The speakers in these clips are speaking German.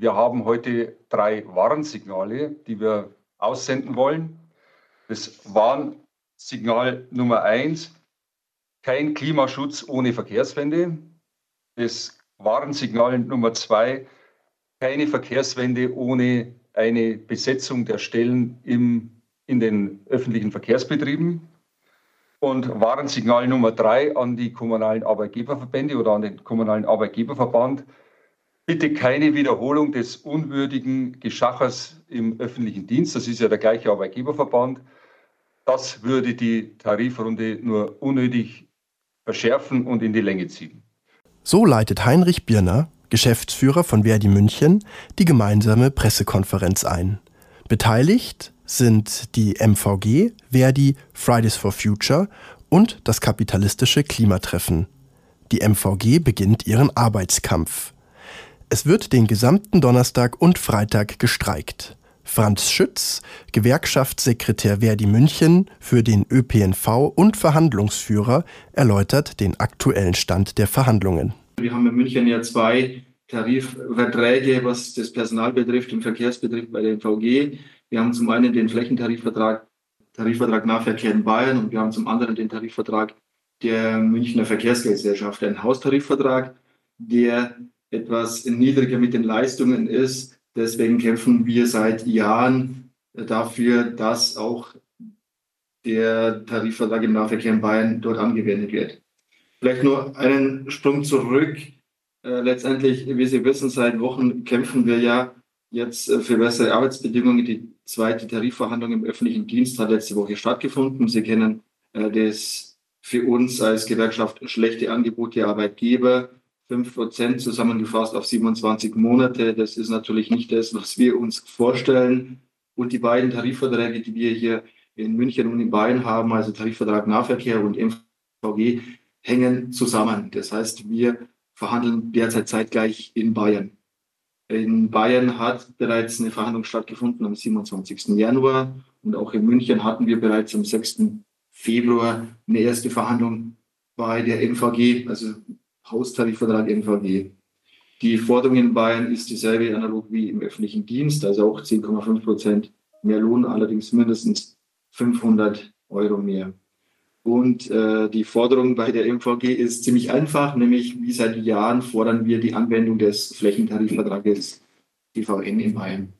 wir haben heute drei Warnsignale, die wir aussenden wollen. Das Warnsignal Nummer eins, kein Klimaschutz ohne Verkehrswende. Das Warnsignal Nummer zwei, keine Verkehrswende ohne eine Besetzung der Stellen im, in den öffentlichen Verkehrsbetrieben. Und Warnsignal Nummer drei an die kommunalen Arbeitgeberverbände oder an den kommunalen Arbeitgeberverband. Bitte keine Wiederholung des unwürdigen Geschachers im öffentlichen Dienst. Das ist ja der gleiche Arbeitgeberverband. Das würde die Tarifrunde nur unnötig verschärfen und in die Länge ziehen. So leitet Heinrich Birner, Geschäftsführer von Verdi München, die gemeinsame Pressekonferenz ein. Beteiligt sind die MVG, Verdi, Fridays for Future und das kapitalistische Klimatreffen. Die MVG beginnt ihren Arbeitskampf. Es wird den gesamten Donnerstag und Freitag gestreikt. Franz Schütz, Gewerkschaftssekretär Verdi München für den ÖPNV und Verhandlungsführer, erläutert den aktuellen Stand der Verhandlungen. Wir haben in München ja zwei Tarifverträge, was das Personal betrifft, im Verkehrsbetrieb bei der MVG. Wir haben zum einen den Flächentarifvertrag, Tarifvertrag Nahverkehr in Bayern und wir haben zum anderen den Tarifvertrag der Münchner Verkehrsgesellschaft, ein Haustarifvertrag, der etwas niedriger mit den Leistungen ist. Deswegen kämpfen wir seit Jahren dafür, dass auch der Tarifvertrag im Nahverkehr in Bayern dort angewendet wird. Vielleicht nur einen Sprung zurück. Äh, letztendlich, wie Sie wissen, seit Wochen kämpfen wir ja jetzt äh, für bessere Arbeitsbedingungen. Die zweite Tarifverhandlung im öffentlichen Dienst hat letzte Woche stattgefunden. Sie kennen äh, das für uns als Gewerkschaft schlechte Angebot der Arbeitgeber. 5 Prozent zusammengefasst auf 27 Monate. Das ist natürlich nicht das, was wir uns vorstellen. Und die beiden Tarifverträge, die wir hier in München und in Bayern haben, also Tarifvertrag Nahverkehr und MVG, hängen zusammen. Das heißt, wir verhandeln derzeit zeitgleich in Bayern. In Bayern hat bereits eine Verhandlung stattgefunden am 27. Januar und auch in München hatten wir bereits am 6. Februar eine erste Verhandlung bei der MVG, also Haustarifvertrag MVG. Die Forderung in Bayern ist dieselbe analog wie im öffentlichen Dienst, also auch 10,5 Prozent mehr Lohn, allerdings mindestens 500 Euro mehr. Und äh, die Forderung bei der MVG ist ziemlich einfach, nämlich wie seit Jahren fordern wir die Anwendung des Flächentarifvertrages TVN in Bayern.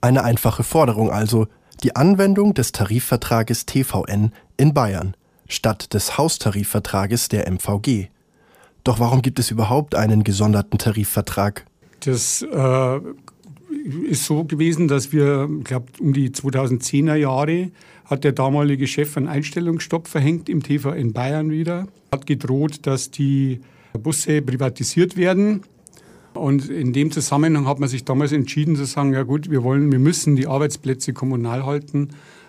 Eine einfache Forderung also, die Anwendung des Tarifvertrages TVN in Bayern statt des Haustarifvertrages der MVG. Doch warum gibt es überhaupt einen gesonderten Tarifvertrag? Das äh, ist so gewesen, dass wir, ich glaube, um die 2010er Jahre hat der damalige Chef einen Einstellungsstopp verhängt im TV in Bayern wieder. Hat gedroht, dass die Busse privatisiert werden. Und in dem Zusammenhang hat man sich damals entschieden zu sagen, ja gut, wir wollen, wir müssen die Arbeitsplätze kommunal halten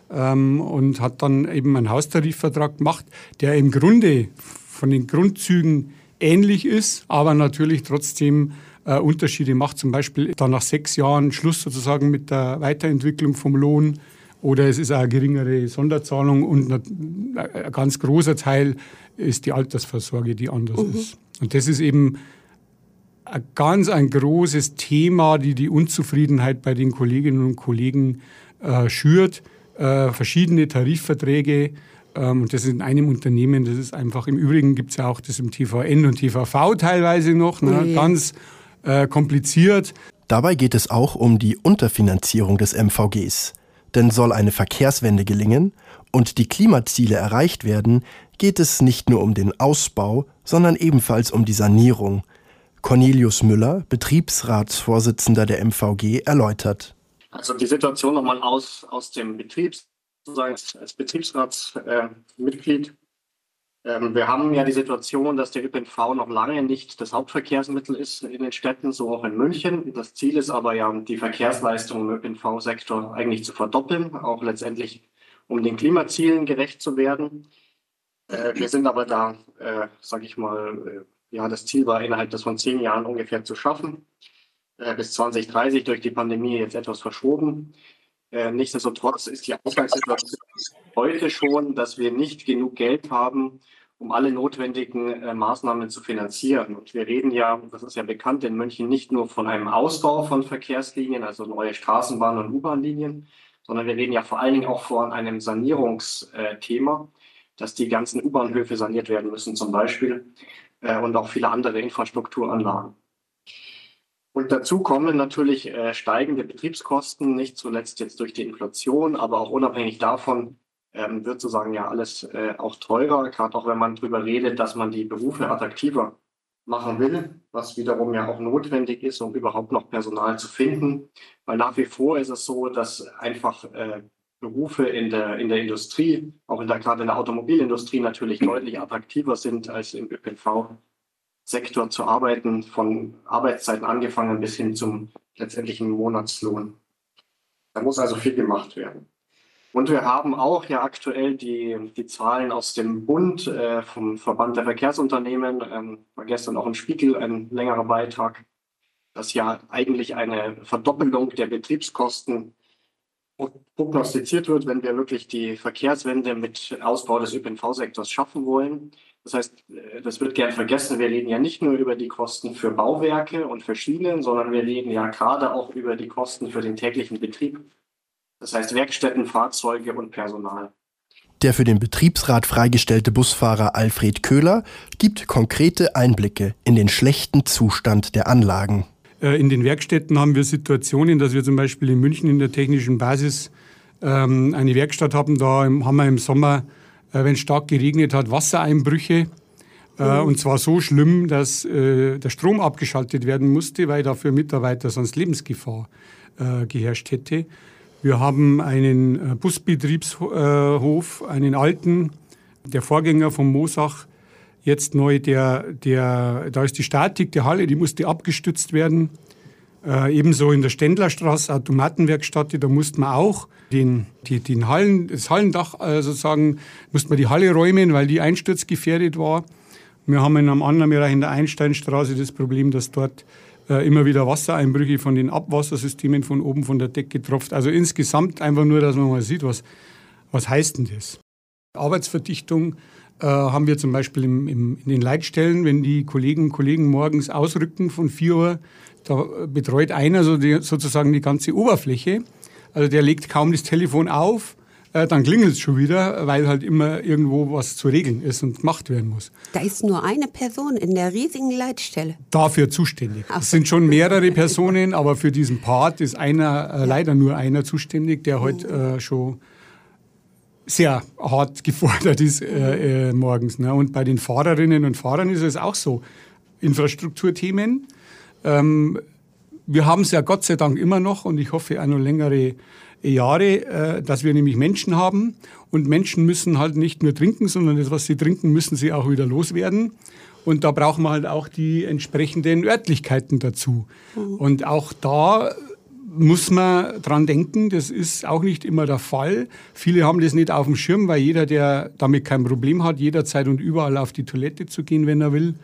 ähm, und hat dann eben einen Haustarifvertrag gemacht, der im Grunde von den Grundzügen ähnlich ist, aber natürlich trotzdem äh, Unterschiede macht. Zum Beispiel dann nach sechs Jahren Schluss sozusagen mit der Weiterentwicklung vom Lohn oder es ist eine geringere Sonderzahlung und ein ganz großer Teil ist die Altersvorsorge, die anders mhm. ist. Und das ist eben ein ganz ein großes Thema, die die Unzufriedenheit bei den Kolleginnen und Kollegen äh, schürt. Äh, verschiedene Tarifverträge und das ist in einem Unternehmen, das ist einfach, im Übrigen gibt es ja auch das im TVN und TVV teilweise noch, ne, oh ganz äh, kompliziert. Dabei geht es auch um die Unterfinanzierung des MVGs. Denn soll eine Verkehrswende gelingen und die Klimaziele erreicht werden, geht es nicht nur um den Ausbau, sondern ebenfalls um die Sanierung. Cornelius Müller, Betriebsratsvorsitzender der MVG, erläutert. Also die Situation nochmal aus, aus dem Betrieb, als, Betriebsratsmitglied. Äh, ähm, wir haben ja die Situation, dass der ÖPNV noch lange nicht das Hauptverkehrsmittel ist in den Städten, so auch in München. Das Ziel ist aber ja, die Verkehrsleistung im ÖPNV-Sektor eigentlich zu verdoppeln, auch letztendlich um den Klimazielen gerecht zu werden. Äh, wir sind aber da, äh, sage ich mal, äh, ja, das Ziel war innerhalb des von zehn Jahren ungefähr zu schaffen. Äh, bis 2030 durch die Pandemie jetzt etwas verschoben. Äh, nichtsdestotrotz ist die Ausgangssituation heute schon, dass wir nicht genug Geld haben, um alle notwendigen äh, Maßnahmen zu finanzieren. Und wir reden ja, das ist ja bekannt in München, nicht nur von einem Ausbau von Verkehrslinien, also neue Straßenbahn- und U-Bahn-Linien, sondern wir reden ja vor allen Dingen auch von einem Sanierungsthema, dass die ganzen U-Bahnhöfe saniert werden müssen zum Beispiel äh, und auch viele andere Infrastrukturanlagen. Und dazu kommen natürlich äh, steigende Betriebskosten, nicht zuletzt jetzt durch die Inflation, aber auch unabhängig davon ähm, wird sozusagen ja alles äh, auch teurer, gerade auch wenn man darüber redet, dass man die Berufe attraktiver machen will, was wiederum ja auch notwendig ist, um überhaupt noch Personal zu finden. Weil nach wie vor ist es so, dass einfach äh, Berufe in der, in der Industrie, auch in der, gerade in der Automobilindustrie natürlich deutlich attraktiver sind als im ÖPNV-Sektor zu arbeiten, von Arbeitszeiten angefangen bis hin zum letztendlichen Monatslohn. Da muss also viel gemacht werden. Und wir haben auch ja aktuell die, die Zahlen aus dem Bund, äh, vom Verband der Verkehrsunternehmen, ähm, war gestern auch im Spiegel ein längerer Beitrag, dass ja eigentlich eine Verdoppelung der Betriebskosten prognostiziert wird, wenn wir wirklich die Verkehrswende mit Ausbau des ÖPNV-Sektors schaffen wollen. Das heißt, äh, das wird gern vergessen, wir reden ja nicht nur über die Kosten für Bauwerke und für Schienen, sondern wir reden ja gerade auch über die Kosten für den täglichen Betrieb das heißt Werkstätten, Fahrzeuge und Personal. Der für den Betriebsrat freigestellte Busfahrer Alfred Köhler gibt konkrete Einblicke in den schlechten Zustand der Anlagen. Äh, in den Werkstätten haben wir Situationen, dass wir zum Beispiel in München in der technischen Basis ähm, eine Werkstatt haben. Da haben wir im Sommer, wenn es stark geregnet hat, Wassereinbrüche. Äh, und zwar so schlimm, dass der Strom abgeschaltet werden musste, weil dafür Mitarbeiter sonst Lebensgefahr geherrscht hätte. Wir haben einen äh, Busbetriebshof, einen alten, der Vorgänger von Mosach, jetzt neu, der, der, da ist die Statik der Halle, die musste abgestützt werden. Äh, ebenso in der Ständlerstraße, Automatenwerkstatt, da musste man auch den, die, den Hallen, das Hallendach äh, sozusagen, musste man die Halle räumen, weil die einsturzgefährdet war. Wir haben in einem anderen Bereich in der Einsteinstraße das Problem, dass dort äh, immer wieder Wassereinbrüche von den Abwassersystemen von oben von der Decke tropft. Also insgesamt einfach nur, dass man mal sieht, was, was heißt denn das? Arbeitsverdichtung äh, haben wir zum Beispiel im, im, in den Leitstellen, wenn die Kolleginnen und Kollegen morgens ausrücken von 4 Uhr, da betreut einer so die, sozusagen die ganze Oberfläche. Also der legt kaum das Telefon auf, äh, dann klingelt es schon wieder, weil halt immer irgendwo was zu regeln ist und gemacht werden muss. Da ist nur eine Person in der riesigen Leitstelle. Dafür zuständig. Ach. Es sind schon mehrere Personen, aber für diesen Part ist einer, äh, leider nur einer zuständig, der heute halt, äh, schon sehr hart gefordert ist äh, äh, morgens. Ne? Und bei den Fahrerinnen und Fahrern ist es auch so. Infrastrukturthemen. Ähm, wir haben es ja Gott sei Dank immer noch und ich hoffe auch noch längere Jahre, äh, dass wir nämlich Menschen haben und Menschen müssen halt nicht nur trinken, sondern das, was sie trinken, müssen sie auch wieder loswerden. Und da brauchen wir halt auch die entsprechenden Örtlichkeiten dazu. Mhm. Und auch da muss man dran denken, das ist auch nicht immer der Fall. Viele haben das nicht auf dem Schirm, weil jeder, der damit kein Problem hat, jederzeit und überall auf die Toilette zu gehen, wenn er will,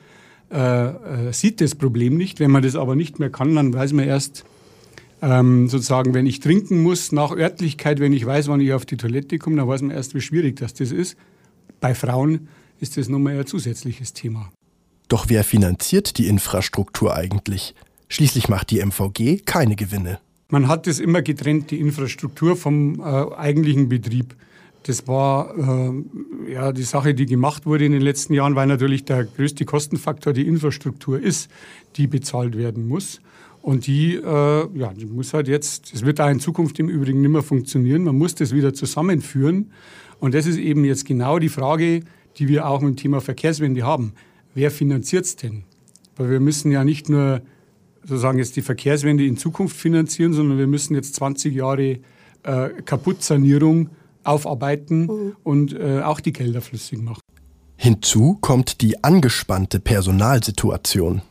äh, äh, sieht das Problem nicht. Wenn man das aber nicht mehr kann, dann weiß man erst, ähm, sozusagen, wenn ich trinken muss, nach Örtlichkeit, wenn ich weiß, wann ich auf die Toilette komme, dann weiß man erst, wie schwierig das, das ist. Bei Frauen ist das nochmal ein zusätzliches Thema. Doch wer finanziert die Infrastruktur eigentlich? Schließlich macht die MVG keine Gewinne. Man hat das immer getrennt, die Infrastruktur vom äh, eigentlichen Betrieb. Das war äh, ja die Sache, die gemacht wurde in den letzten Jahren, weil natürlich der größte Kostenfaktor die Infrastruktur ist, die bezahlt werden muss. Und die, äh, ja, die muss halt jetzt, es wird auch in Zukunft im Übrigen nicht mehr funktionieren, man muss das wieder zusammenführen. Und das ist eben jetzt genau die Frage, die wir auch mit dem Thema Verkehrswende haben. Wer finanziert es denn? Weil wir müssen ja nicht nur sozusagen jetzt die Verkehrswende in Zukunft finanzieren, sondern wir müssen jetzt 20 Jahre äh, Kaputtsanierung aufarbeiten mhm. und äh, auch die Gelder flüssig machen. Hinzu kommt die angespannte Personalsituation.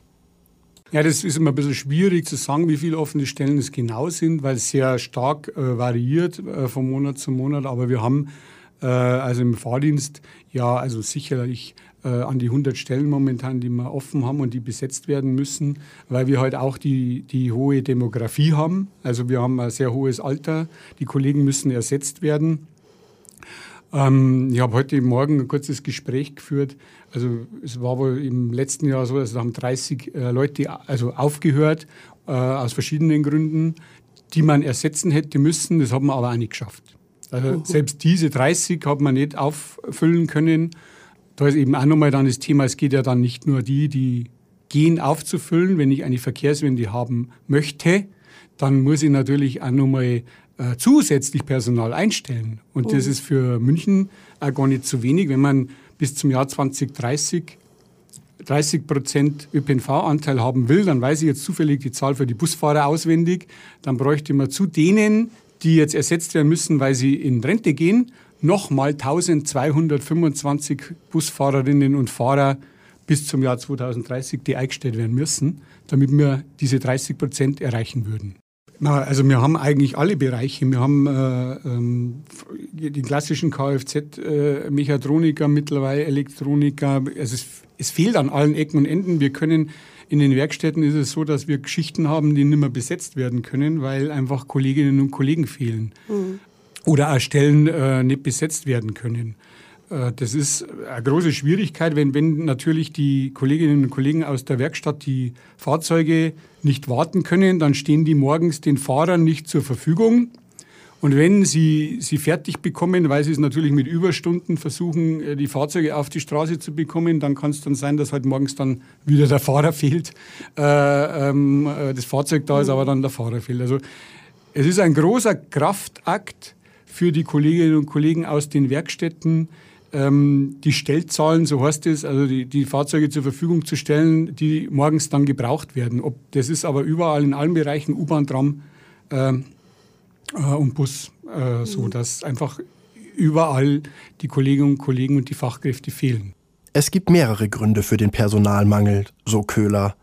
Ja, das ist immer ein bisschen schwierig zu sagen, wie viele offene Stellen es genau sind, weil es sehr stark äh, variiert äh, von Monat zu Monat. Aber wir haben äh, also im Fahrdienst ja also sicherlich äh, an die 100 Stellen momentan, die wir offen haben und die besetzt werden müssen, weil wir halt auch die, die hohe Demografie haben. Also wir haben ein sehr hohes Alter. Die Kollegen müssen ersetzt werden. Ähm, ich habe heute Morgen ein kurzes Gespräch geführt. Also es war wohl im letzten Jahr so, dass da haben 30 äh, Leute also aufgehört äh, aus verschiedenen Gründen, die man ersetzen hätte müssen. Das haben wir aber auch nicht geschafft. Also uh selbst diese 30 hat man nicht auffüllen können. Da ist eben auch nochmal dann das Thema, es geht ja dann nicht nur die, die gehen aufzufüllen. Wenn ich eine Verkehrswende haben möchte, dann muss ich natürlich auch nochmal äh, zusätzlich Personal einstellen. Und das oh. ist für München auch gar nicht zu wenig, wenn man bis zum Jahr 2030 30 Prozent ÖPNV-Anteil haben will, dann weiß ich jetzt zufällig die Zahl für die Busfahrer auswendig, dann bräuchte man zu denen, die jetzt ersetzt werden müssen, weil sie in Rente gehen, nochmal 1225 Busfahrerinnen und Fahrer bis zum Jahr 2030, die eingestellt werden müssen, damit wir diese 30 Prozent erreichen würden. Also wir haben eigentlich alle Bereiche. Wir haben äh, ähm, die klassischen Kfz-Mechatroniker, äh, mittlerweile Elektroniker. Also es, es, fehlt an allen Ecken und Enden. Wir können in den Werkstätten ist es so, dass wir Geschichten haben, die nicht mehr besetzt werden können, weil einfach Kolleginnen und Kollegen fehlen. Mhm. Oder auch Stellen äh, nicht besetzt werden können. Äh, das ist eine große Schwierigkeit, wenn, wenn natürlich die Kolleginnen und Kollegen aus der Werkstatt die Fahrzeuge nicht warten können, dann stehen die morgens den Fahrern nicht zur Verfügung. Und wenn sie sie fertig bekommen, weil sie es natürlich mit Überstunden versuchen, äh, die Fahrzeuge auf die Straße zu bekommen, dann kann es dann sein, dass halt morgens dann wieder der Fahrer fehlt. Äh, ähm, äh, das Fahrzeug da ist, aber dann der Fahrer fehlt. Also es ist ein großer Kraftakt für die Kolleginnen und Kollegen aus den Werkstätten, ähm, die Stellzahlen, so heißt es, also die, die, Fahrzeuge zur Verfügung zu stellen, die morgens dann gebraucht werden. Ob, das ist aber überall in allen Bereichen, U-Bahn, Tram äh, äh, und Bus, äh, so mhm. dass einfach überall die Kolleginnen und Kollegen und die Fachkräfte fehlen. Es gibt mehrere Gründe für den Personalmangel, so Köhler.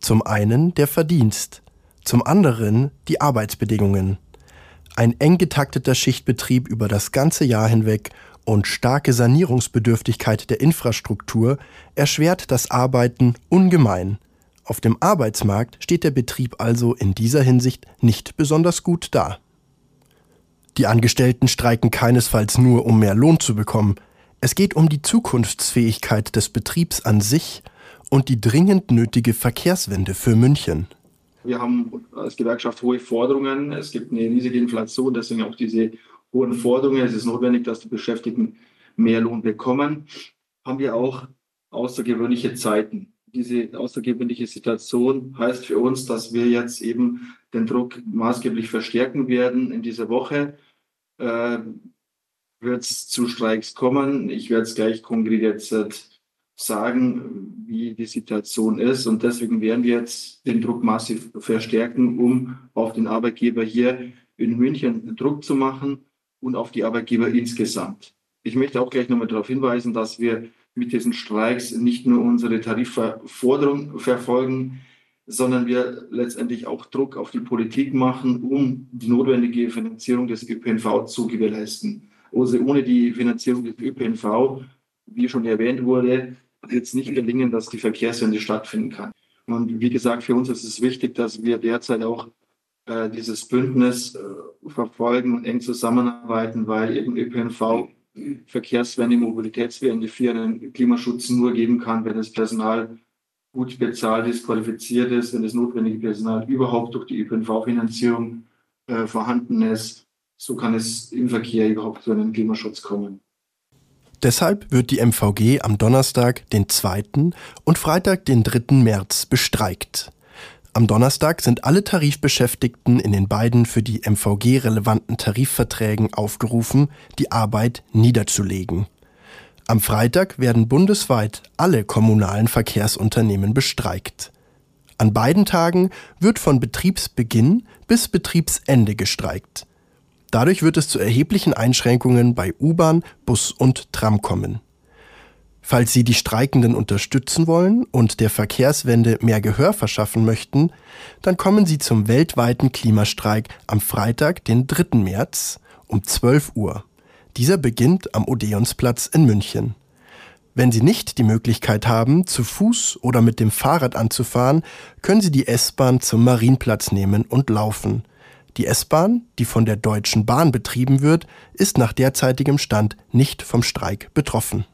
Zum einen der Verdienst, zum anderen die Arbeitsbedingungen. Ein eng getakteter Schichtbetrieb über das ganze Jahr hinweg und starke Sanierungsbedürftigkeit der Infrastruktur erschwert das Arbeiten ungemein. Auf dem Arbeitsmarkt steht der Betrieb also in dieser Hinsicht nicht besonders gut da. Die Angestellten streiken keinesfalls nur, um mehr Lohn zu bekommen. Es geht um die Zukunftsfähigkeit des Betriebs an sich und die dringend nötige Verkehrswende für München. Wir haben als Gewerkschaft hohe Forderungen. Es gibt eine riesige Inflation, deswegen auch diese hohen Forderungen. Es ist notwendig, dass die Beschäftigten mehr Lohn bekommen. Haben wir auch außergewöhnliche Zeiten. Diese außergewöhnliche Situation heißt für uns, dass wir jetzt eben den Druck maßgeblich verstärken werden. In dieser Woche äh, wird es zu Streiks kommen. Ich werde es gleich konkret jetzt äh, sagen, wie die Situation ist. Und deswegen werden wir jetzt den Druck massiv verstärken, um auf den Arbeitgeber hier in München Druck zu machen und auf die Arbeitgeber insgesamt. Ich möchte auch gleich nochmal darauf hinweisen, dass wir mit diesen Streiks nicht nur unsere Tarifforderung verfolgen, sondern wir letztendlich auch Druck auf die Politik machen, um die notwendige Finanzierung des ÖPNV zu gewährleisten. Also ohne die Finanzierung des ÖPNV, wie schon erwähnt wurde, es nicht gelingen, dass die Verkehrswende stattfinden kann. Und wie gesagt, für uns ist es wichtig, dass wir derzeit auch äh, dieses Bündnis äh, verfolgen und eng zusammenarbeiten, weil eben ÖPNV Verkehrswende, Mobilitätswende für einen Klimaschutz nur geben kann, wenn das Personal gut bezahlt ist, qualifiziert ist, wenn das notwendige Personal überhaupt durch die ÖPNV-Finanzierung äh, vorhanden ist. So kann es im Verkehr überhaupt zu einem Klimaschutz kommen. Deshalb wird die MVG am Donnerstag, den 2. und Freitag, den 3. März bestreikt. Am Donnerstag sind alle Tarifbeschäftigten in den beiden für die MVG relevanten Tarifverträgen aufgerufen, die Arbeit niederzulegen. Am Freitag werden bundesweit alle kommunalen Verkehrsunternehmen bestreikt. An beiden Tagen wird von Betriebsbeginn bis Betriebsende gestreikt. Dadurch wird es zu erheblichen Einschränkungen bei U-Bahn, Bus und Tram kommen. Falls Sie die Streikenden unterstützen wollen und der Verkehrswende mehr Gehör verschaffen möchten, dann kommen Sie zum weltweiten Klimastreik am Freitag, den 3. März um 12 Uhr. Dieser beginnt am Odeonsplatz in München. Wenn Sie nicht die Möglichkeit haben, zu Fuß oder mit dem Fahrrad anzufahren, können Sie die S-Bahn zum Marienplatz nehmen und laufen. Die S-Bahn, die von der Deutschen Bahn betrieben wird, ist nach derzeitigem Stand nicht vom Streik betroffen.